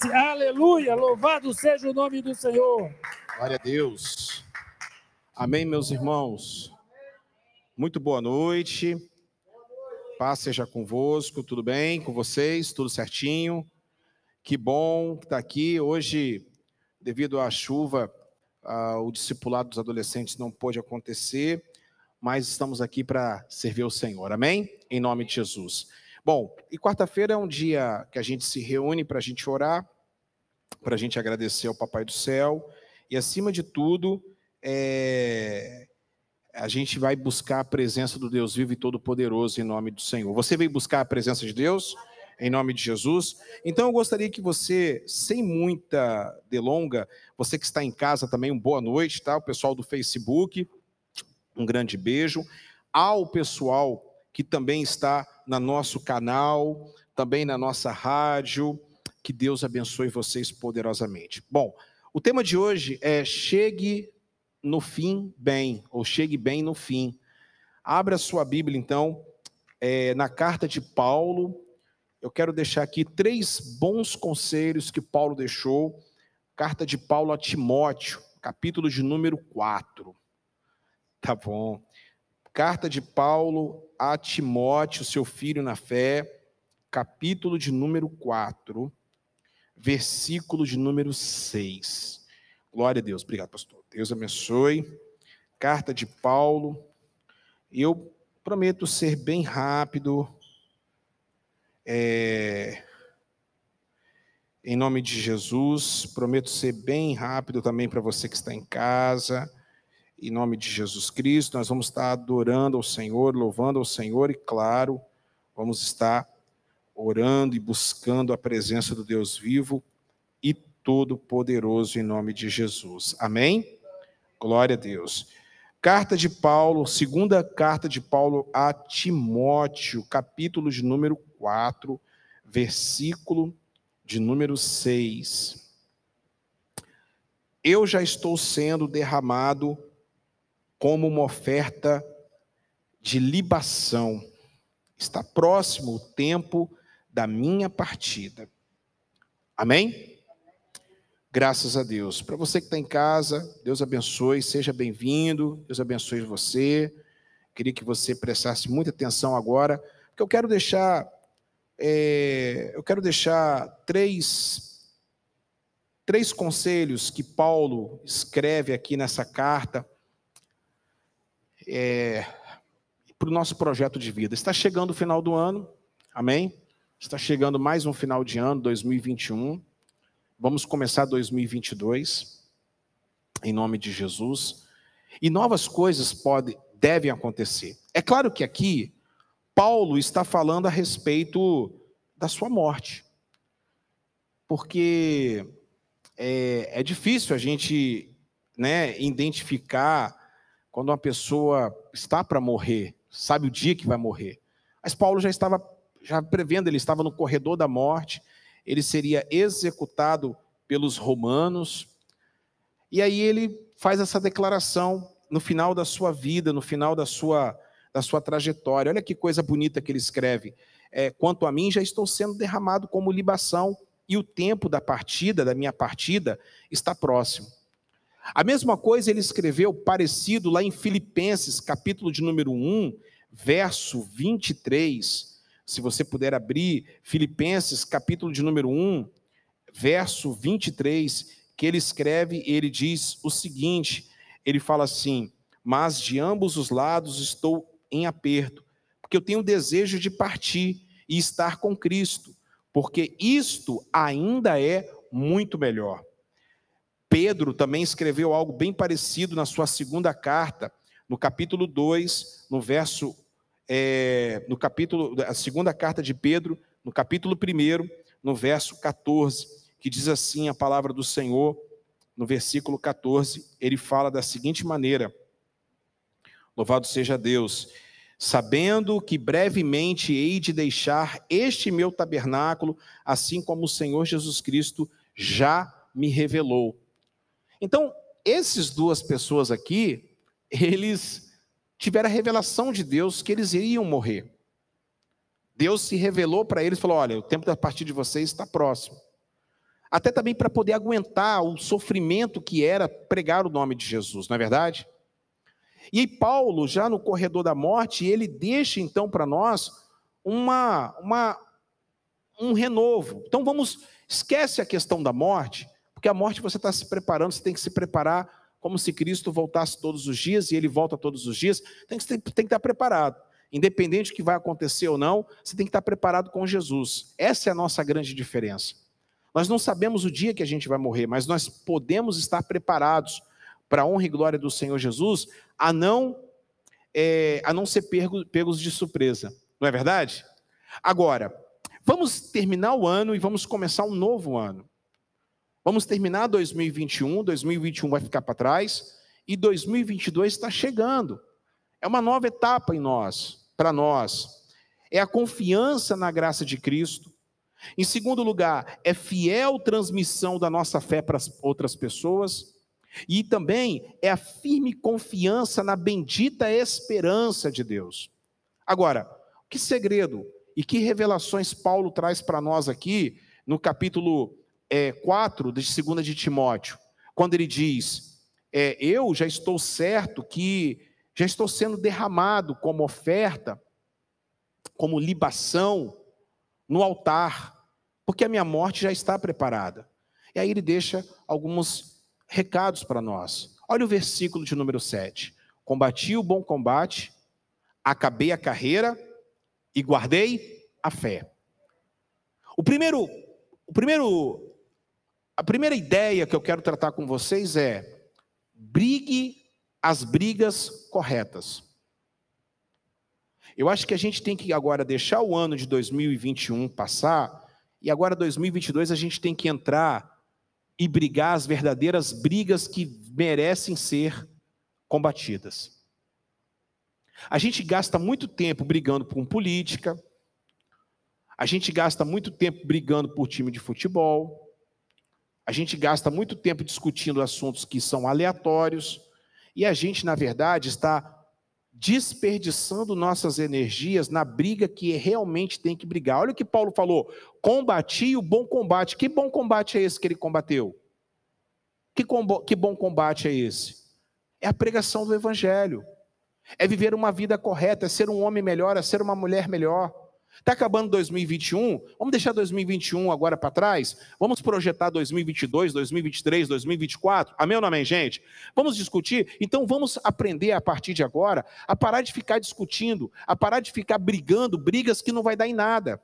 Aleluia! Louvado seja o nome do Senhor. Glória a Deus. Amém, meus irmãos. Muito boa noite. Paz seja convosco. Tudo bem com vocês? Tudo certinho? Que bom estar tá aqui. Hoje, devido à chuva, uh, o discipulado dos adolescentes não pôde acontecer, mas estamos aqui para servir o Senhor. Amém? Em nome de Jesus. Bom, e quarta-feira é um dia que a gente se reúne para a gente orar, para a gente agradecer ao Papai do Céu e, acima de tudo, é... a gente vai buscar a presença do Deus vivo e todo-poderoso em nome do Senhor. Você veio buscar a presença de Deus? Em nome de Jesus. Então eu gostaria que você, sem muita delonga, você que está em casa também, uma boa noite, tá? O pessoal do Facebook, um grande beijo. Ao pessoal que também está no nosso canal, também na nossa rádio. Que Deus abençoe vocês poderosamente. Bom, o tema de hoje é chegue no fim bem, ou chegue bem no fim. Abra sua Bíblia, então, é, na carta de Paulo. Eu quero deixar aqui três bons conselhos que Paulo deixou. Carta de Paulo a Timóteo, capítulo de número 4. Tá bom. Carta de Paulo a Timóteo, seu filho na fé, capítulo de número 4, versículo de número 6. Glória a Deus. Obrigado, pastor. Deus abençoe. Carta de Paulo. Eu prometo ser bem rápido. É... Em nome de Jesus, prometo ser bem rápido também para você que está em casa. Em nome de Jesus Cristo, nós vamos estar adorando ao Senhor, louvando ao Senhor e, claro, vamos estar orando e buscando a presença do Deus vivo e todo-poderoso em nome de Jesus. Amém? Glória a Deus. Carta de Paulo, segunda carta de Paulo a Timóteo, capítulo de número 4, versículo de número 6. Eu já estou sendo derramado como uma oferta de libação. Está próximo o tempo da minha partida. Amém? Graças a Deus. Para você que está em casa, Deus abençoe, seja bem-vindo, Deus abençoe você. Queria que você prestasse muita atenção agora, porque eu quero deixar, é, eu quero deixar três, três conselhos que Paulo escreve aqui nessa carta é, para o nosso projeto de vida. Está chegando o final do ano, amém? Está chegando mais um final de ano, 2021. Vamos começar 2022, em nome de Jesus. E novas coisas podem, devem acontecer. É claro que aqui, Paulo está falando a respeito da sua morte. Porque é, é difícil a gente né, identificar quando uma pessoa está para morrer, sabe o dia que vai morrer. Mas Paulo já estava já prevendo, ele estava no corredor da morte, ele seria executado pelos romanos. E aí ele faz essa declaração no final da sua vida, no final da sua da sua trajetória. Olha que coisa bonita que ele escreve. É, Quanto a mim, já estou sendo derramado como libação, e o tempo da partida, da minha partida, está próximo. A mesma coisa ele escreveu parecido lá em Filipenses, capítulo de número 1, verso 23. Se você puder abrir Filipenses, capítulo de número 1, verso 23, que ele escreve, ele diz o seguinte: ele fala assim: Mas de ambos os lados estou em aperto, porque eu tenho desejo de partir e estar com Cristo, porque isto ainda é muito melhor. Pedro também escreveu algo bem parecido na sua segunda carta, no capítulo 2, no verso. É, no capítulo. A segunda carta de Pedro, no capítulo 1, no verso 14, que diz assim a palavra do Senhor, no versículo 14, ele fala da seguinte maneira: Louvado seja Deus, sabendo que brevemente hei de deixar este meu tabernáculo, assim como o Senhor Jesus Cristo já me revelou. Então, essas duas pessoas aqui, eles tiveram a revelação de Deus que eles iriam morrer. Deus se revelou para eles e falou: olha, o tempo da partida de vocês está próximo. até também para poder aguentar o sofrimento que era pregar o nome de Jesus, não é verdade? E aí Paulo, já no corredor da morte, ele deixa então para nós uma, uma, um renovo. Então vamos, esquece a questão da morte, porque a morte você está se preparando, você tem que se preparar como se Cristo voltasse todos os dias e ele volta todos os dias, tem que, tem que estar preparado. Independente do que vai acontecer ou não, você tem que estar preparado com Jesus. Essa é a nossa grande diferença. Nós não sabemos o dia que a gente vai morrer, mas nós podemos estar preparados para a honra e glória do Senhor Jesus, a não, é, a não ser pegos de surpresa. Não é verdade? Agora, vamos terminar o ano e vamos começar um novo ano. Vamos terminar 2021, 2021 vai ficar para trás e 2022 está chegando. É uma nova etapa em nós, para nós. É a confiança na graça de Cristo, em segundo lugar, é fiel transmissão da nossa fé para as outras pessoas. E também é a firme confiança na bendita esperança de Deus. Agora, que segredo e que revelações Paulo traz para nós aqui no capítulo é, 4 de 2 de Timóteo, quando ele diz: é, Eu já estou certo que já estou sendo derramado como oferta, como libação no altar, porque a minha morte já está preparada. E aí ele deixa alguns recados para nós. Olha o versículo de número 7. Combati o bom combate, acabei a carreira e guardei a fé. O primeiro, o primeiro, a primeira ideia que eu quero tratar com vocês é: brigue as brigas corretas. Eu acho que a gente tem que agora deixar o ano de 2021 passar e agora 2022 a gente tem que entrar e brigar as verdadeiras brigas que merecem ser combatidas. A gente gasta muito tempo brigando por política, a gente gasta muito tempo brigando por time de futebol, a gente gasta muito tempo discutindo assuntos que são aleatórios, e a gente, na verdade, está desperdiçando nossas energias na briga que realmente tem que brigar. Olha o que Paulo falou: combati o bom combate. Que bom combate é esse que ele combateu? Que, que bom combate é esse? É a pregação do Evangelho, é viver uma vida correta, é ser um homem melhor, é ser uma mulher melhor. Está acabando 2021, vamos deixar 2021 agora para trás? Vamos projetar 2022, 2023, 2024? Amém ou não amém, gente? Vamos discutir? Então vamos aprender a partir de agora a parar de ficar discutindo, a parar de ficar brigando, brigas que não vai dar em nada.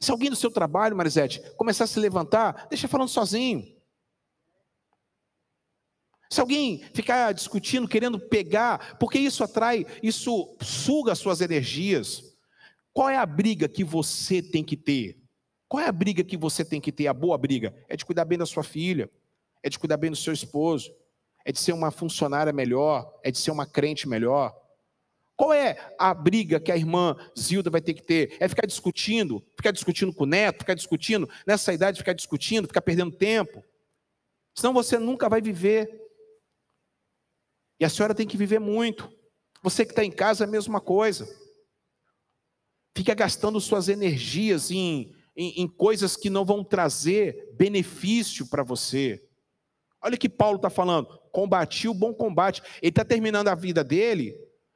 Se alguém do seu trabalho, Marisete, começar a se levantar, deixa falando sozinho. Se alguém ficar discutindo, querendo pegar, porque isso atrai, isso suga as suas energias. Qual é a briga que você tem que ter? Qual é a briga que você tem que ter? A boa briga é de cuidar bem da sua filha, é de cuidar bem do seu esposo, é de ser uma funcionária melhor, é de ser uma crente melhor. Qual é a briga que a irmã Zilda vai ter que ter? É ficar discutindo, ficar discutindo com o neto, ficar discutindo, nessa idade, ficar discutindo, ficar perdendo tempo. Senão você nunca vai viver. E a senhora tem que viver muito. Você que está em casa a mesma coisa fica gastando suas energias em, em, em coisas que não vão trazer benefício para você. Olha o que Paulo está falando: combati o bom combate. Ele está terminando a vida dele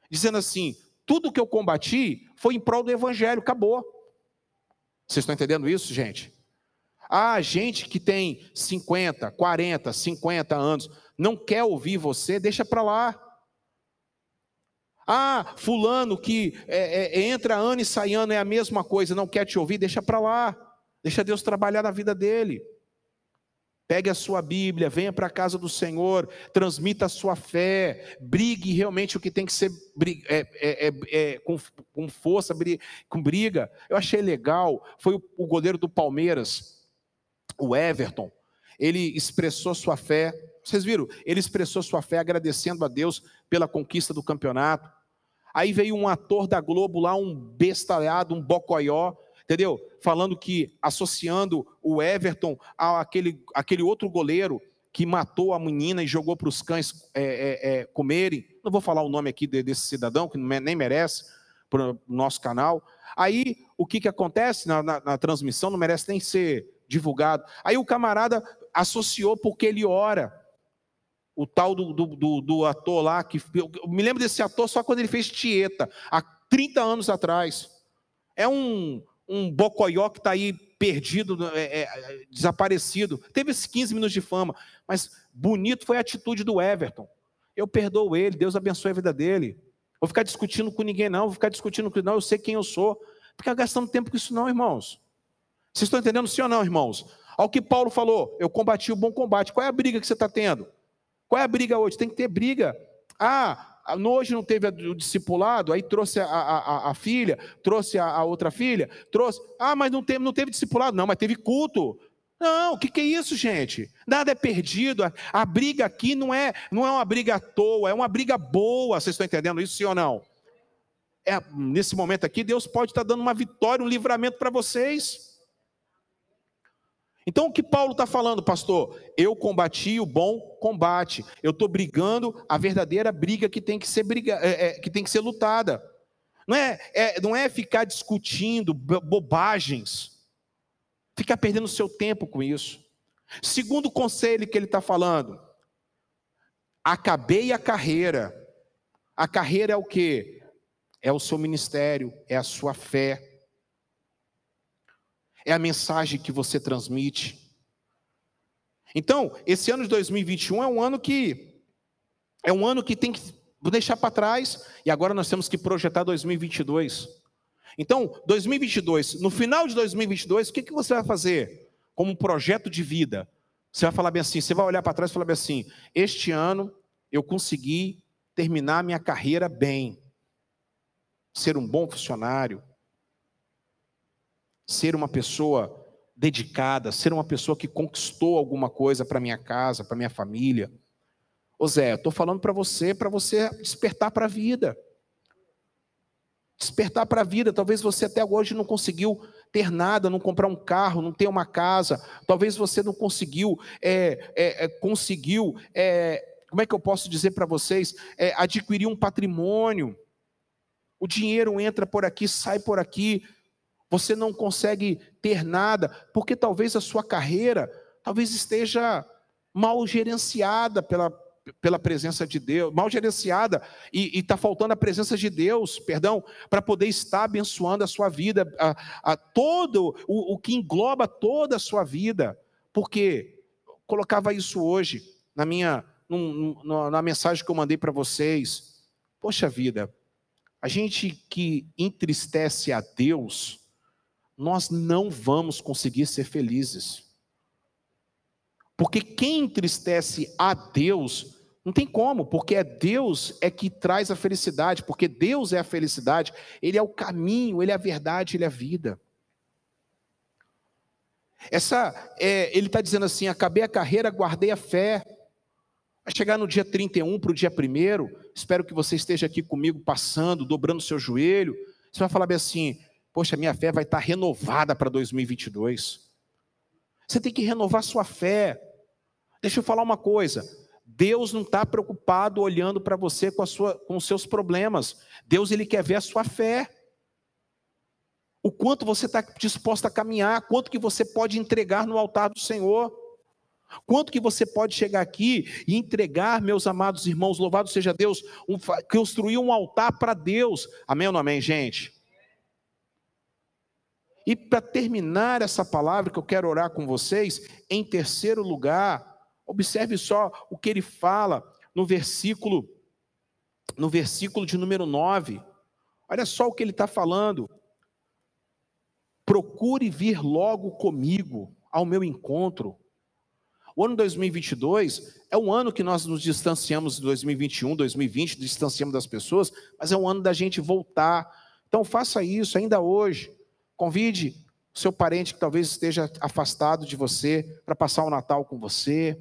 dizendo assim: tudo que eu combati foi em prol do evangelho, acabou. Vocês estão entendendo isso, gente? Ah, gente que tem 50, 40, 50 anos, não quer ouvir você, deixa para lá. Ah, fulano que é, é, entra ano e sai ano é a mesma coisa, não quer te ouvir, deixa para lá. Deixa Deus trabalhar na vida dele. Pegue a sua Bíblia, venha para a casa do Senhor, transmita a sua fé, brigue realmente o que tem que ser é, é, é, é, com, com, força, com briga. Eu achei legal, foi o, o goleiro do Palmeiras, o Everton, ele expressou sua fé. Vocês viram? Ele expressou sua fé agradecendo a Deus pela conquista do campeonato. Aí veio um ator da Globo lá, um bestalhado, um bocoió, entendeu? Falando que, associando o Everton àquele, àquele outro goleiro que matou a menina e jogou para os cães é, é, é, comerem. Não vou falar o nome aqui desse cidadão, que nem merece, para o nosso canal. Aí, o que, que acontece na, na, na transmissão, não merece nem ser divulgado. Aí o camarada associou porque ele ora. O tal do, do, do, do ator lá, que eu me lembro desse ator só quando ele fez Tieta, há 30 anos atrás. É um, um bocoió que está aí perdido, é, é, desaparecido. Teve esses 15 minutos de fama, mas bonito foi a atitude do Everton. Eu perdoo ele, Deus abençoe a vida dele. Vou ficar discutindo com ninguém, não, vou ficar discutindo com não, eu sei quem eu sou. Ficar gastando tempo com isso, não, irmãos. Vocês estão entendendo sim ou não, irmãos? Ao que Paulo falou, eu combati o bom combate. Qual é a briga que você está tendo? Qual é a briga hoje? Tem que ter briga. Ah, hoje não teve o discipulado, aí trouxe a, a, a filha, trouxe a, a, outra filha, trouxe. Ah, mas não teve, não teve discipulado, não, mas teve culto. Não, o que, que, é isso, gente? Nada é perdido. A, briga aqui não é, não é uma briga à toa, é uma briga boa. Vocês estão entendendo isso, sim ou não? É, nesse momento aqui, Deus pode estar dando uma vitória, um livramento para vocês. Então, o que Paulo está falando, pastor? Eu combati o bom combate. Eu estou brigando a verdadeira briga que tem que ser, briga, é, é, que tem que ser lutada. Não é, é, não é ficar discutindo bobagens, ficar perdendo seu tempo com isso. Segundo conselho que ele está falando, acabei a carreira. A carreira é o que? É o seu ministério, é a sua fé é a mensagem que você transmite. Então, esse ano de 2021 é um ano que é um ano que tem que deixar para trás e agora nós temos que projetar 2022. Então, 2022, no final de 2022, o que, que você vai fazer como projeto de vida? Você vai falar bem assim, você vai olhar para trás e falar bem assim: este ano eu consegui terminar minha carreira bem, ser um bom funcionário, ser uma pessoa dedicada, ser uma pessoa que conquistou alguma coisa para minha casa, para minha família. Ô Zé, eu estou falando para você, para você despertar para a vida. Despertar para a vida. Talvez você até hoje não conseguiu ter nada, não comprar um carro, não ter uma casa. Talvez você não conseguiu, é, é, é, conseguiu, é, como é que eu posso dizer para vocês, é, adquirir um patrimônio. O dinheiro entra por aqui, sai por aqui você não consegue ter nada, porque talvez a sua carreira talvez esteja mal gerenciada pela, pela presença de Deus, mal gerenciada, e está faltando a presença de Deus, perdão, para poder estar abençoando a sua vida, a, a todo o, o que engloba toda a sua vida. Porque colocava isso hoje na minha num, na mensagem que eu mandei para vocês. Poxa vida, a gente que entristece a Deus, nós não vamos conseguir ser felizes. Porque quem entristece a Deus, não tem como, porque é Deus é que traz a felicidade, porque Deus é a felicidade, Ele é o caminho, Ele é a verdade, Ele é a vida. Essa, é, ele está dizendo assim: acabei a carreira, guardei a fé. Vai chegar no dia 31 para o dia 1, espero que você esteja aqui comigo, passando, dobrando seu joelho. Você vai falar bem assim: Poxa, minha fé vai estar renovada para 2022. Você tem que renovar sua fé. Deixa eu falar uma coisa. Deus não está preocupado olhando para você com, sua, com os seus problemas. Deus ele quer ver a sua fé. O quanto você está disposto a caminhar, quanto que você pode entregar no altar do Senhor. Quanto que você pode chegar aqui e entregar, meus amados irmãos, louvado seja Deus, um, construir um altar para Deus. Amém ou não amém, gente? E para terminar essa palavra que eu quero orar com vocês, em terceiro lugar, observe só o que ele fala no versículo no versículo de número 9. Olha só o que ele está falando. Procure vir logo comigo ao meu encontro. O ano 2022 é um ano que nós nos distanciamos de 2021, 2020, distanciamos das pessoas, mas é um ano da gente voltar. Então faça isso ainda hoje. Convide o seu parente que talvez esteja afastado de você para passar o Natal com você.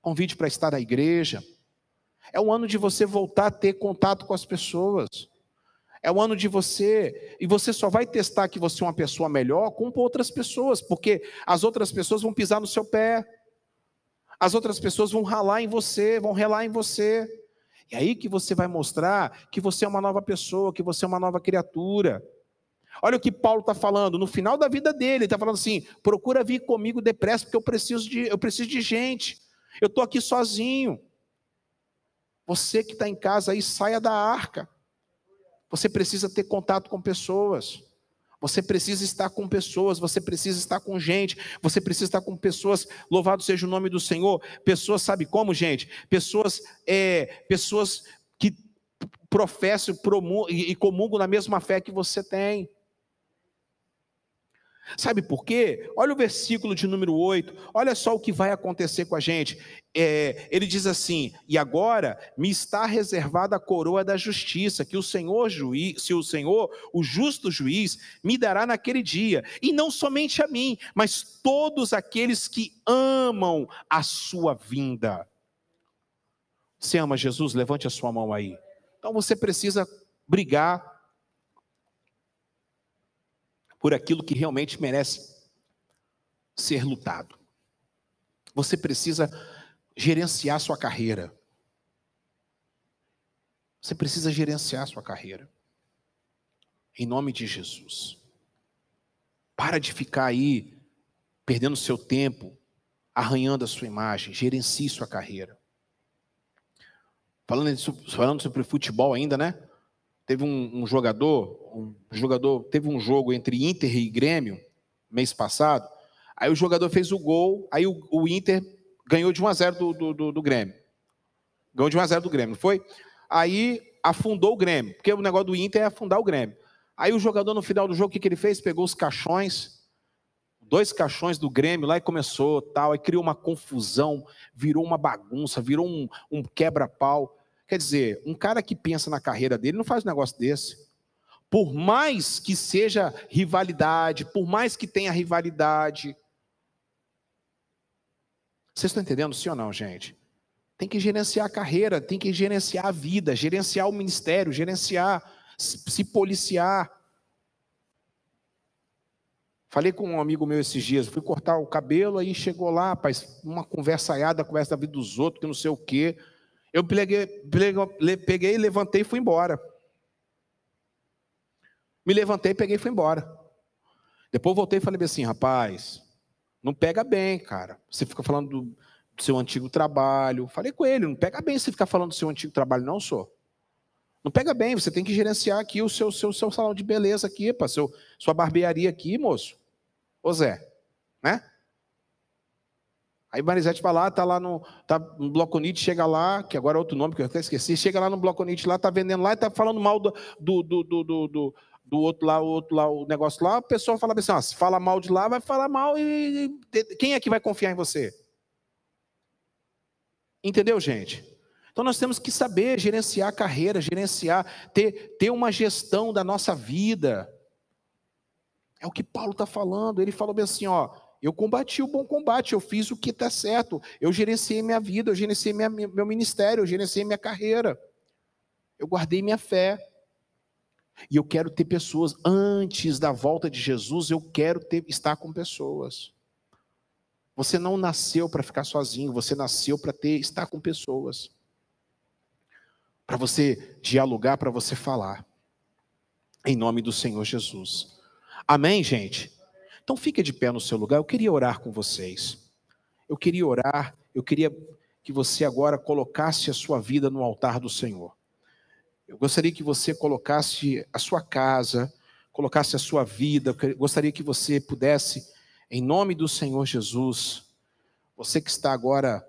Convide para estar na igreja. É o ano de você voltar a ter contato com as pessoas. É o ano de você. E você só vai testar que você é uma pessoa melhor com outras pessoas, porque as outras pessoas vão pisar no seu pé. As outras pessoas vão ralar em você, vão relar em você. E aí que você vai mostrar que você é uma nova pessoa, que você é uma nova criatura. Olha o que Paulo está falando, no final da vida dele, ele está falando assim: procura vir comigo depressa, porque eu preciso de, eu preciso de gente. Eu estou aqui sozinho. Você que está em casa aí, saia da arca. Você precisa ter contato com pessoas. Você precisa estar com pessoas, você precisa estar com gente, você precisa estar com pessoas, louvado seja o nome do Senhor. Pessoas, sabe como, gente? Pessoas, é, pessoas que professam e comungam na mesma fé que você tem. Sabe por quê? Olha o versículo de número 8, olha só o que vai acontecer com a gente. É, ele diz assim: E agora me está reservada a coroa da justiça, que o Senhor juiz, se o Senhor, o justo juiz, me dará naquele dia, e não somente a mim, mas todos aqueles que amam a sua vinda. Você ama Jesus? Levante a sua mão aí. Então você precisa brigar por aquilo que realmente merece ser lutado. Você precisa gerenciar sua carreira. Você precisa gerenciar sua carreira. Em nome de Jesus. Para de ficar aí perdendo seu tempo, arranhando a sua imagem. Gerencie sua carreira. Falando, falando sobre futebol ainda, né? Teve um, um jogador, um jogador, teve um jogo entre Inter e Grêmio mês passado. Aí o jogador fez o gol, aí o, o Inter ganhou de 1 a 0 do, do, do, do Grêmio. Ganhou de 1 a 0 do Grêmio, foi? Aí afundou o Grêmio, porque o negócio do Inter é afundar o Grêmio. Aí o jogador no final do jogo, o que, que ele fez? Pegou os caixões, dois caixões do Grêmio lá e começou tal, aí criou uma confusão, virou uma bagunça, virou um, um quebra-pau. Quer dizer, um cara que pensa na carreira dele não faz um negócio desse. Por mais que seja rivalidade, por mais que tenha rivalidade. Vocês estão entendendo, sim ou não, gente? Tem que gerenciar a carreira, tem que gerenciar a vida, gerenciar o ministério, gerenciar, se policiar. Falei com um amigo meu esses dias, fui cortar o cabelo, aí chegou lá, rapaz, uma conversaiada, conversa da vida dos outros, que não sei o quê. Eu peguei, peguei, levantei e fui embora. Me levantei, peguei e fui embora. Depois voltei e falei assim, rapaz, não pega bem, cara. Você fica falando do, do seu antigo trabalho. Falei com ele, não pega bem você ficar falando do seu antigo trabalho, não, sou. Não pega bem, você tem que gerenciar aqui o seu, seu, seu salão de beleza aqui, para seu, sua barbearia aqui, moço. Ô Zé, né? Aí Marisete vai lá, tá lá no, tá no Bloconite, chega lá, que agora é outro nome que eu até esqueci, chega lá no Bloconite lá, tá vendendo lá e tá falando mal do, do, do, do, do, do outro lá, o outro lá, o negócio lá, a pessoa fala assim, ó, se fala mal de lá, vai falar mal e quem é que vai confiar em você? Entendeu, gente? Então nós temos que saber gerenciar a carreira, gerenciar, ter, ter uma gestão da nossa vida. É o que Paulo está falando. Ele falou bem assim, ó, eu combati o bom combate, eu fiz o que está certo, eu gerenciei minha vida, eu gerenciei minha, meu ministério, eu gerenciei minha carreira, eu guardei minha fé. E eu quero ter pessoas, antes da volta de Jesus, eu quero ter, estar com pessoas. Você não nasceu para ficar sozinho, você nasceu para ter estar com pessoas. Para você dialogar, para você falar. Em nome do Senhor Jesus. Amém, gente? Então fique de pé no seu lugar. Eu queria orar com vocês. Eu queria orar, eu queria que você agora colocasse a sua vida no altar do Senhor. Eu gostaria que você colocasse a sua casa, colocasse a sua vida. Eu gostaria que você pudesse, em nome do Senhor Jesus, você que está agora